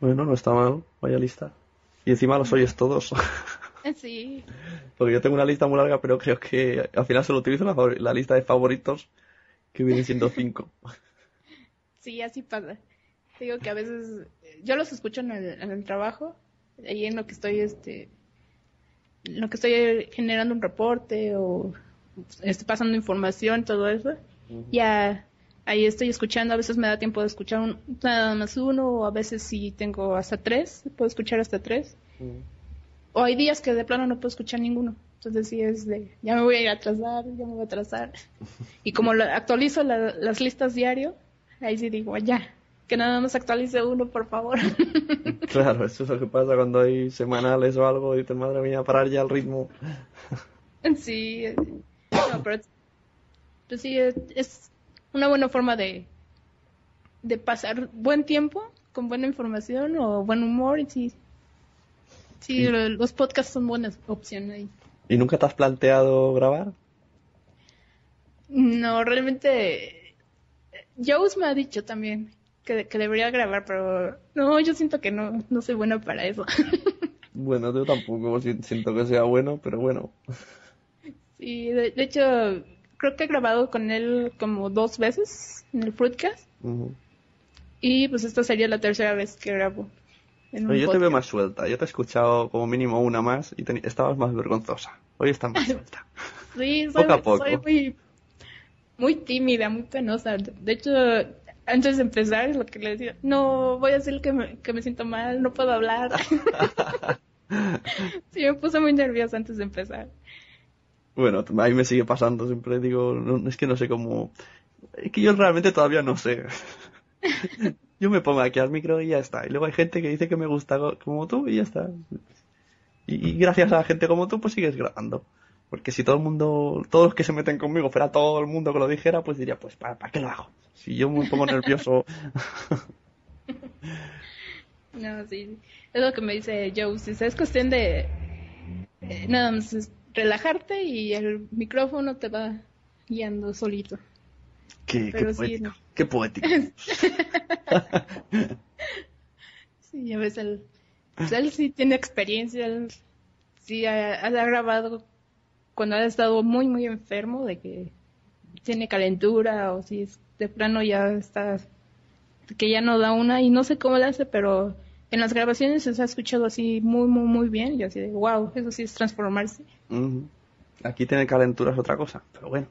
Bueno, no está mal, vaya lista. Y encima los oyes todos. Sí, Porque yo tengo una lista muy larga, pero creo que al final solo utilizo la, la lista de favoritos, que viene siendo cinco. Sí, así pasa. Te Digo que a veces yo los escucho en el, en el trabajo, ahí en lo que estoy, este, en lo que estoy generando un reporte o estoy pasando información, todo eso. Ya ahí estoy escuchando, a veces me da tiempo de escuchar un, nada más uno, o a veces si tengo hasta tres, puedo escuchar hasta tres. O hay días que de plano no puedo escuchar ninguno. Entonces sí es de, ya me voy a ir a atrasar, ya me voy a atrasar. Y como lo- actualizo la- las listas diario, ahí sí digo, ya, que nada más actualice uno, por favor. Claro, eso es lo que pasa cuando hay semanales o algo y dices, madre mía, parar ya el ritmo. sí, eh, no, pero pues sí, es, es una buena forma de, de pasar buen tiempo con buena información o buen humor. Y sí, sí, lo- los podcasts son buenas opciones ahí. ¿Y nunca te has planteado grabar? No, realmente. Jones me ha dicho también que, que debería grabar, pero no, yo siento que no, no soy buena para eso. Bueno, yo tampoco si- siento que sea bueno, pero bueno. sí, de, de hecho, creo que he grabado con él como dos veces en el podcast. Y pues esta sería la tercera vez que grabo. En un Oye, yo te veo más suelta. Yo te he escuchado como mínimo una más y estabas más vergonzosa. Hoy estás más suelta. Sí, soy, Poco a poco. soy muy, muy tímida, muy penosa. De hecho, antes de empezar, es lo que le decía, no, voy a decir que me, que me siento mal, no puedo hablar. sí, me puse muy nerviosa antes de empezar. Bueno, a mí me sigue pasando. Siempre digo, no, es que no sé cómo. Es que yo realmente todavía no sé. Yo me pongo aquí al micro y ya está. Y luego hay gente que dice que me gusta co- como tú y ya está. Y, y gracias a la gente como tú, pues sigues grabando. Porque si todo el mundo, todos los que se meten conmigo fuera todo el mundo que lo dijera, pues diría, pues ¿para, para qué lo hago? Si yo me pongo nervioso. No, sí, es lo que me dice Joe, si es cuestión de eh, nada más es relajarte y el micrófono te va guiando solito. qué, qué Pero sí, poético. no. Qué poético. Sí, ya ves, él, pues él sí tiene experiencia, él sí ha, ha grabado cuando ha estado muy, muy enfermo, de que tiene calentura o si es de plano ya está, que ya no da una y no sé cómo le hace, pero en las grabaciones se ha escuchado así muy, muy, muy bien y yo así de, wow, eso sí es transformarse. Aquí tener calentura es otra cosa, pero bueno.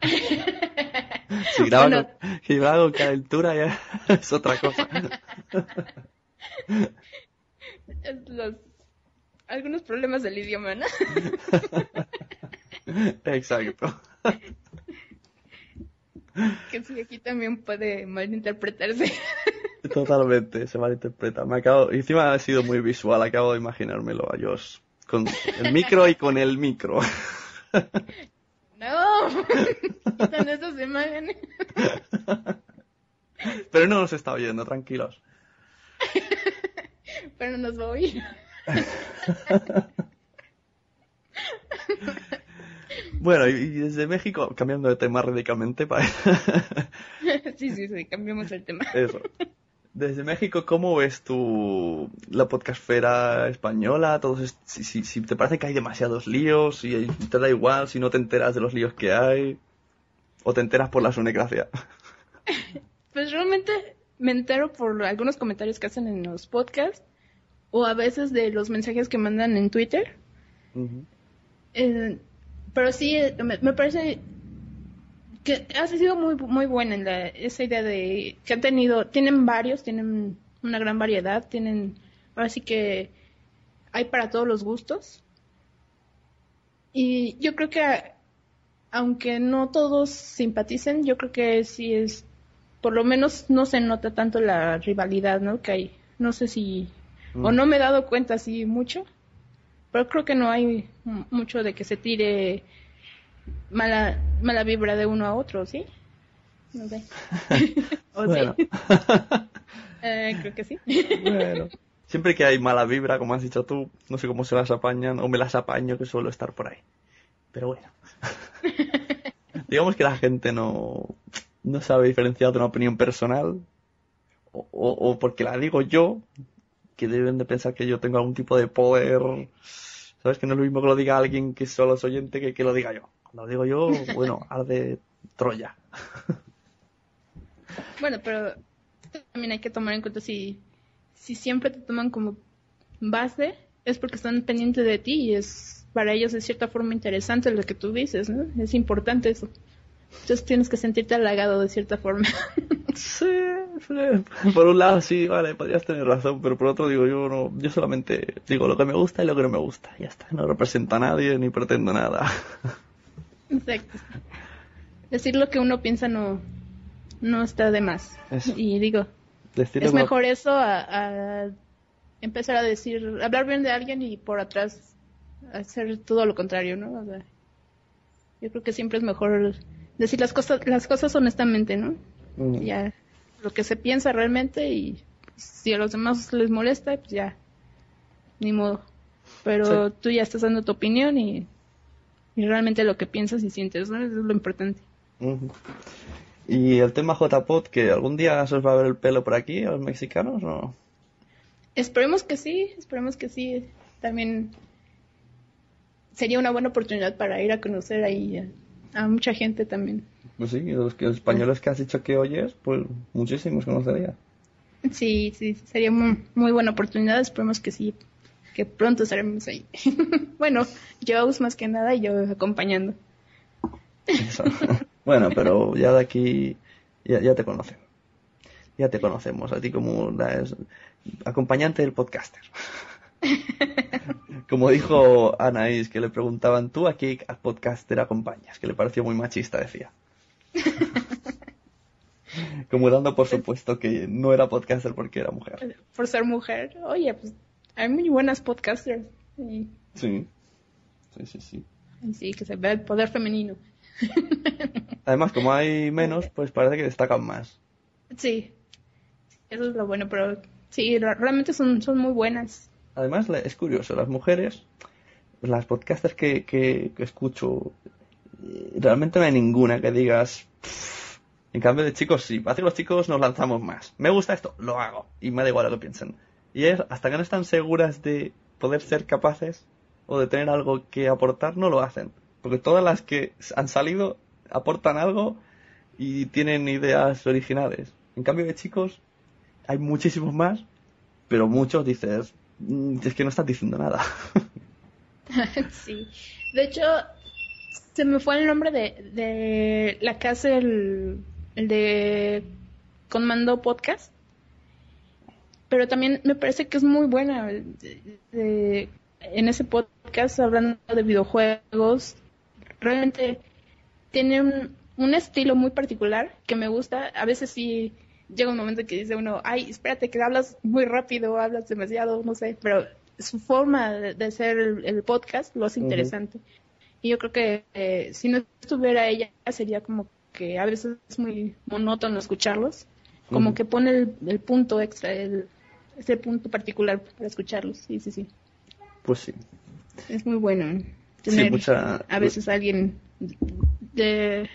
si graba, Bueno. con, si graba con calentura ya es otra cosa. Los- algunos problemas del idioma, ¿no? que sí, aquí también puede malinterpretarse. Totalmente, se malinterpreta. Me acabo, encima ha sido muy visual, acabo de imaginármelo a Josh. Con el micro y con el micro. No, quitan esas imágenes. Pero no nos está oyendo, tranquilos. Pero nos va a oír. Bueno, y desde México, cambiando de tema radicalmente para... Sí, sí, sí, cambiamos el tema. Eso. Desde México, ¿cómo ves tú la podcastfera española? Todos si, si, si, te parece que hay demasiados líos, si te da igual, si no te enteras de los líos que hay, o te enteras por la sunecracia. Pues realmente me entero por algunos comentarios que hacen en los podcasts, o a veces de los mensajes que mandan en Twitter. eh, pero sí, me, me parece que ha sido muy muy buena en la, esa idea de que han tenido, tienen varios, tienen una gran variedad, tienen, ahora sí que hay para todos los gustos. Y yo creo que aunque no todos simpaticen, yo creo que sí es, por lo menos no se nota tanto la rivalidad, ¿no? Que hay, no sé si, o no me he dado cuenta así mucho, pero creo que no hay mucho de que se tire mala mala vibra de uno a otro, ¿sí? No sé. ¿O Bueno. sí? Eh, creo que sí. Bueno. Siempre que hay mala vibra, como has dicho tú, no sé cómo se las apañan, o me las apaño, que suelo estar por ahí. Pero bueno. Digamos que la gente no, no sabe diferenciar de una opinión personal, o, o- o porque la digo yo, que deben de pensar que yo tengo algún tipo de poder. ¿Sabes? Que no es lo mismo que lo diga alguien que solo es oyente que que lo diga yo. Cuando lo digo yo, bueno, arde Troya. Bueno, pero también hay que tomar en cuenta si, si siempre te toman como base, es porque están pendientes de ti y es para ellos de cierta forma interesante lo que tú dices, ¿no? Es importante eso. Entonces tienes que sentirte halagado de cierta forma. Sí, por un lado sí, vale, podrías tener razón, pero por otro digo yo no, yo solamente digo lo que me gusta y lo que no me gusta, ya está, no represento a nadie ni pretendo nada. Exacto. Decir lo que uno piensa no, no está de más. Eso. Y digo, Decirle es lo- mejor eso a, a empezar a decir, hablar bien de alguien y por atrás hacer todo lo contrario, ¿no? O sea, yo creo que siempre es mejor decir las cosas, las cosas honestamente, ¿no? Mm. Ya lo que se piensa realmente y si a los demás les molesta, pues ya, ni modo. Pero tú ya estás dando tu opinión y, y realmente lo que piensas y sientes, ¿no? Eso es lo importante. Y el tema JPod, que algún día se os va a ver el pelo por aquí, a los mexicanos, ¿no? Esperemos que sí, esperemos que sí. También sería una buena oportunidad para ir a conocer ahí a, mucha gente también. Pues sí, los, los españoles que has dicho que oyes, pues muchísimos conocería. Sí, sí, sería muy, muy buena oportunidad. Esperemos que sí, que pronto estaremos ahí. bueno, yo más que nada y yo acompañando. Eso. bueno, pero ya de aquí, ya, ya te conocen. Ya te conocemos, a ti como la es- acompañante del podcaster. Como dijo Anaís, que le preguntaban, ¿tú a qué podcaster acompañas? Que le pareció muy machista, decía. Como dando por supuesto que no era podcaster porque era mujer. Por ser mujer, oye, pues hay muy buenas podcasters. Sí, sí, sí, sí. y sí, que se ve el poder femenino. Además, como hay menos, pues parece que destacan más. Sí, eso es lo bueno, pero sí, re- realmente son, son muy buenas. Además, es curioso, las mujeres, las podcasters que, que, escucho, realmente no hay ninguna que digas. En cambio de chicos, sí. Parece que los chicos nos lanzamos más. Me gusta esto, lo hago. Y me da igual lo que piensen. Y es, hasta que no están seguras de poder ser capaces o de tener algo que aportar, no lo hacen. Porque todas las que han salido aportan algo y tienen ideas originales. En cambio de chicos, hay muchísimos más, pero muchos dices, "Mm, es que no estás diciendo nada. sí. De hecho, se me fue el nombre de, de la que hace el, el de Conmando Podcast. Pero también me parece que es muy buena. en ese podcast hablando de videojuegos, realmente tiene un- un estilo muy particular que me gusta. A veces sí llega un momento que dice uno, ay, espérate, que hablas muy rápido, hablas demasiado, no sé, pero su forma de, hacer el, podcast lo hace interesante. Y yo creo que eh, si no estuviera ella, sería como que a veces es muy monótono escucharlos, como que pone el, punto extra, el, ese punto particular para escucharlos. Sí, sí, sí. Pues sí. Es muy bueno tener a veces alguien de,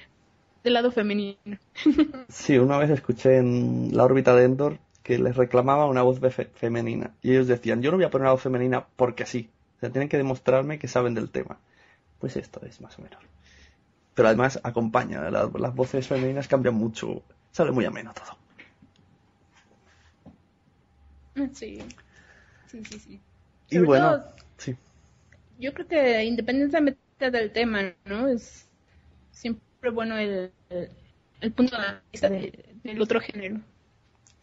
del lado femenino. sí, una vez escuché en la órbita de Endor que les reclamaba una voz femenina. Y ellos decían, yo no voy a poner una voz femenina porque sí. O sea, tienen que demostrarme que saben del tema. Pues esto es más o menos. Pero además acompaña, las, voces femeninas cambian mucho. Sale muy ameno todo. Sí, sí, sí. sí. y bueno, sí. Yo creo que independientemente del tema, ¿no? Es siempre bueno el, el, punto de vista del otro género.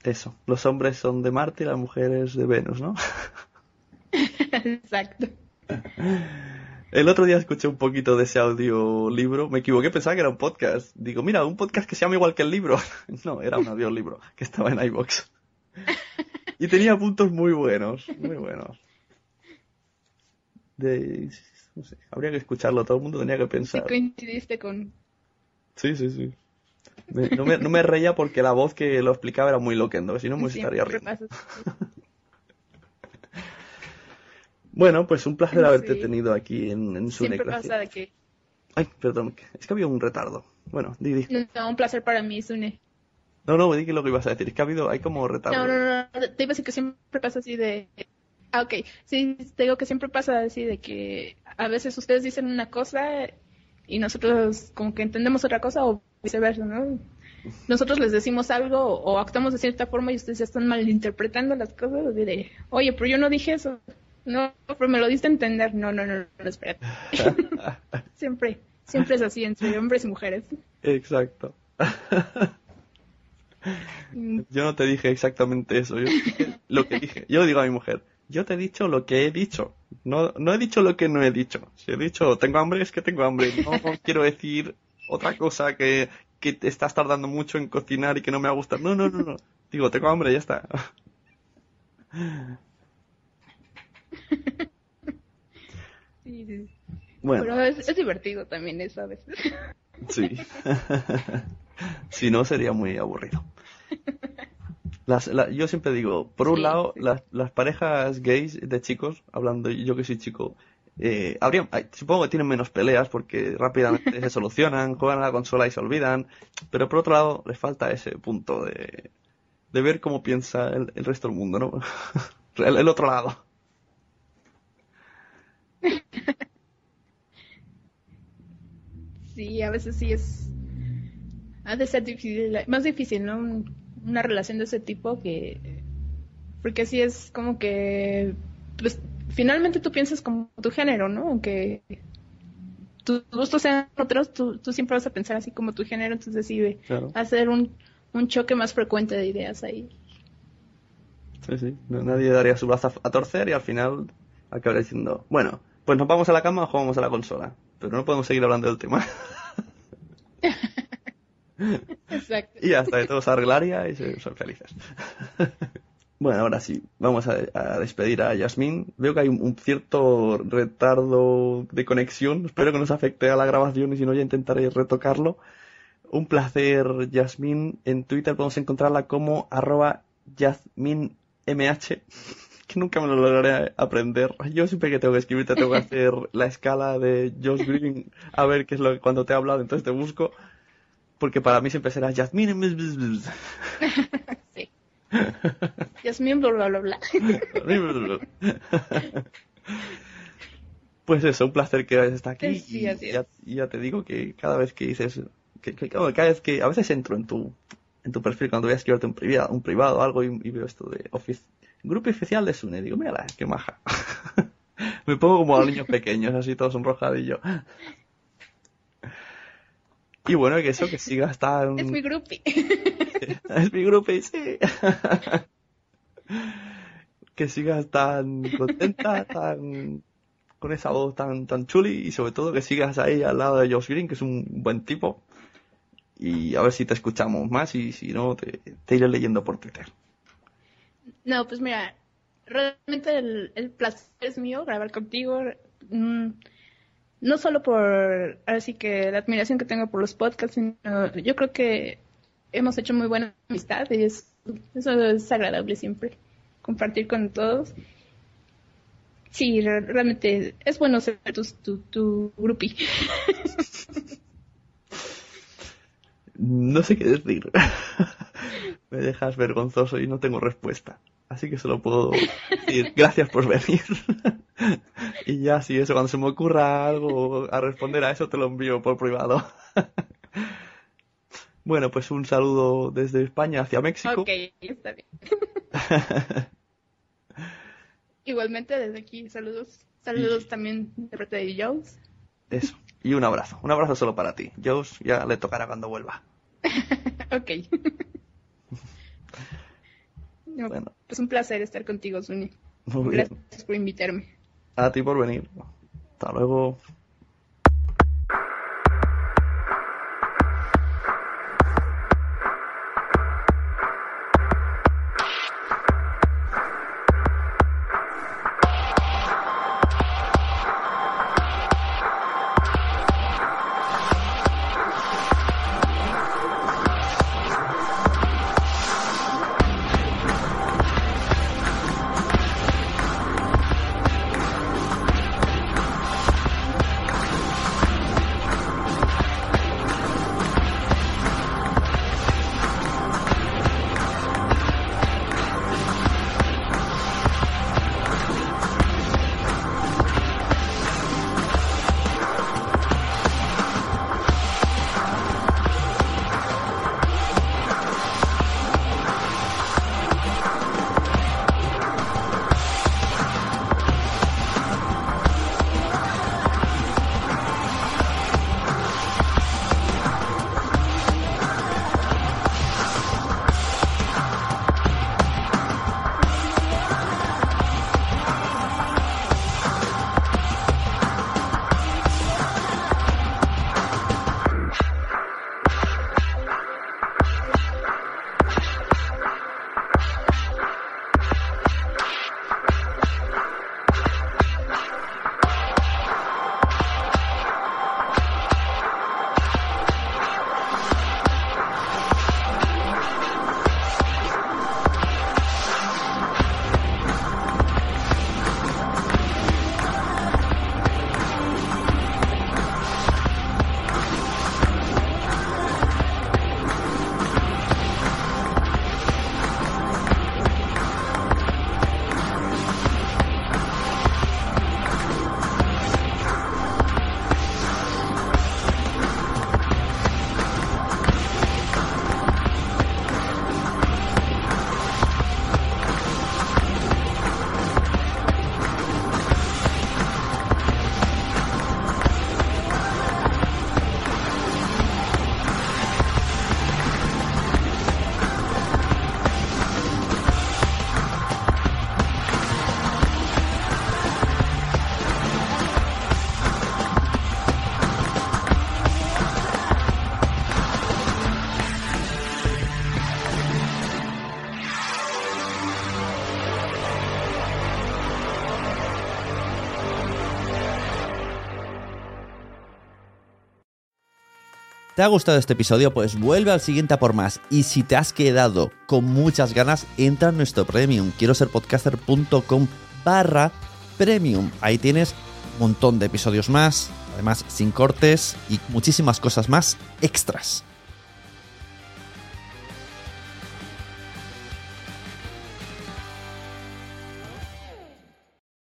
Eso, los hombres son de Marte y las mujeres de Venus, ¿no? Exacto. El otro día escuché un poquito de ese audiolibro, me equivoqué, pensaba que era un podcast. Digo, mira, un podcast que se llama igual que el libro. No, era un audiolibro que estaba en iBox. Y tenía puntos muy buenos, muy buenos. De, no sé, habría que escucharlo, todo el mundo tenía que pensar. Sí, coincidiste con... Sí, sí, sí no, me, no, me, reía porque la voz que lo explicaba era muy loquendo, si no me estaría riendo. bueno, pues un placer haberte tenido aquí en, en Siempre pasa de que... Ay, perdón, es que había un retardo. Bueno, di, No, un placer para mí, Sune. No, no, di que lo que ibas a decir, es que ha habido, hay como retardo. No, no, no, te iba a decir que siempre pasa así de... Ah, ok, sí, te digo que siempre pasa así de que a veces ustedes dicen una cosa y nosotros como que entendemos otra cosa o viceversa, ¿no? Nosotros les decimos algo o actuamos de cierta forma y ustedes ya están malinterpretando las cosas. De, oye, pero yo no dije eso. No, pero me lo diste a entender. No, no, no, no, espérate. siempre, siempre es así entre hombres y mujeres. Exacto. Mm. yo no te dije exactamente eso. Yo lo que dije. Yo digo a mi mujer, yo te he dicho lo que he dicho. No, no he dicho lo que no he dicho. Si he dicho tengo hambre, es que tengo hambre. No quiero decir otra cosa que, que te estás tardando mucho en cocinar y que no me va a gustar. No, no, no, no. Digo, tengo hambre, ya está. Sí, sí. Bueno. Pero es, divertido también eso a veces. Sí. si no, sería muy aburrido. Las, yo siempre digo, por un lado, Las, las parejas gays de chicos, hablando yo que soy chico, eh, habría, supongo que tienen menos peleas porque rápidamente se solucionan, juegan a la consola y se olvidan, pero por otro lado les falta ese punto de, de ver cómo piensa el, resto del mundo, ¿no? el, otro lado. Sí, a veces sí es... Ha de ser difícil, más difícil, ¿no? Una relación de ese tipo que porque sí es como que pues finalmente tú piensas como tu género, ¿no? Aunque tus gustos sean otros, tú, tú siempre vas a pensar así como tu género, entonces sí a ser un, un choque más frecuente de ideas ahí. Sí, sí, nadie daría su brazo a torcer y al final acabaría diciendo, bueno, pues nos vamos a la cama o jugamos a la consola, pero no podemos seguir hablando del tema. Exacto. Y hasta que todo se arreglaría y son felices. bueno, ahora sí, vamos a, despedir a Yasmín. Veo que hay un, cierto retardo de conexión. Espero que no se afecte a la grabación y si no ya intentaré retocarlo. Un placer, Yasmín. En Twitter podemos encontrarla como arroba YasminMH que nunca me lo lograré aprender. Yo siempre que tengo que escribirte tengo que hacer la escala de Josh Green a ver qué es lo que cuando te he hablado, entonces te busco porque para mí siempre será Jasmine. sí. Jasmine, bla, bla, bla, pues eso, un placer que estés aquí. y, ya, te digo que cada vez que dices, que, cada vez que, a veces entro en tu, en tu perfil cuando voy a escribirte un privado, un privado algo y, veo esto de office, grupo oficial de Sune, digo, mira, qué maja. Me pongo como a los niños pequeños, así todos sonrojadillos. Y bueno, que eso, que sigas tan... Es mi groupie. es mi groupie, sí. que sigas tan contenta, tan con esa voz tan tan chuli y sobre todo que sigas ahí al lado de Josh Green, que es un buen tipo. y a ver si te escuchamos más y si no, te, te iré leyendo por Twitter. No, pues mira, realmente el, el placer es mío grabar contigo. Mm, no solo por, así que la admiración que tengo por los podcasts, sino yo creo que hemos hecho muy buena amistad y es, eso es agradable siempre, compartir con todos. Sí, re- realmente es bueno ser tu, tu, tu groupie. No sé qué decir. Me dejas vergonzoso y no tengo respuesta. Así que solo puedo decir gracias por venir. y ya, si eso, cuando se me ocurra algo a responder a eso, te lo envío por privado. bueno, pues un saludo desde España hacia México. ok, está bien. Igualmente desde aquí, saludos. Saludos también de parte de Jones. Eso. Y un abrazo. Un abrazo solo para ti. Jones ya le tocará cuando vuelva. Ok. No, Bueno. Pues un placer estar contigo. Muy bien. Gracias por invitarme. A ti por venir. Hasta luego. ¿Te ha gustado este episodio? Pues vuelve al siguiente a por más. Y si te has quedado con muchas ganas, entra en nuestro premium. Quiero ser podcaster.com barra premium. Ahí tienes un montón de episodios más, además sin cortes y muchísimas cosas más extras.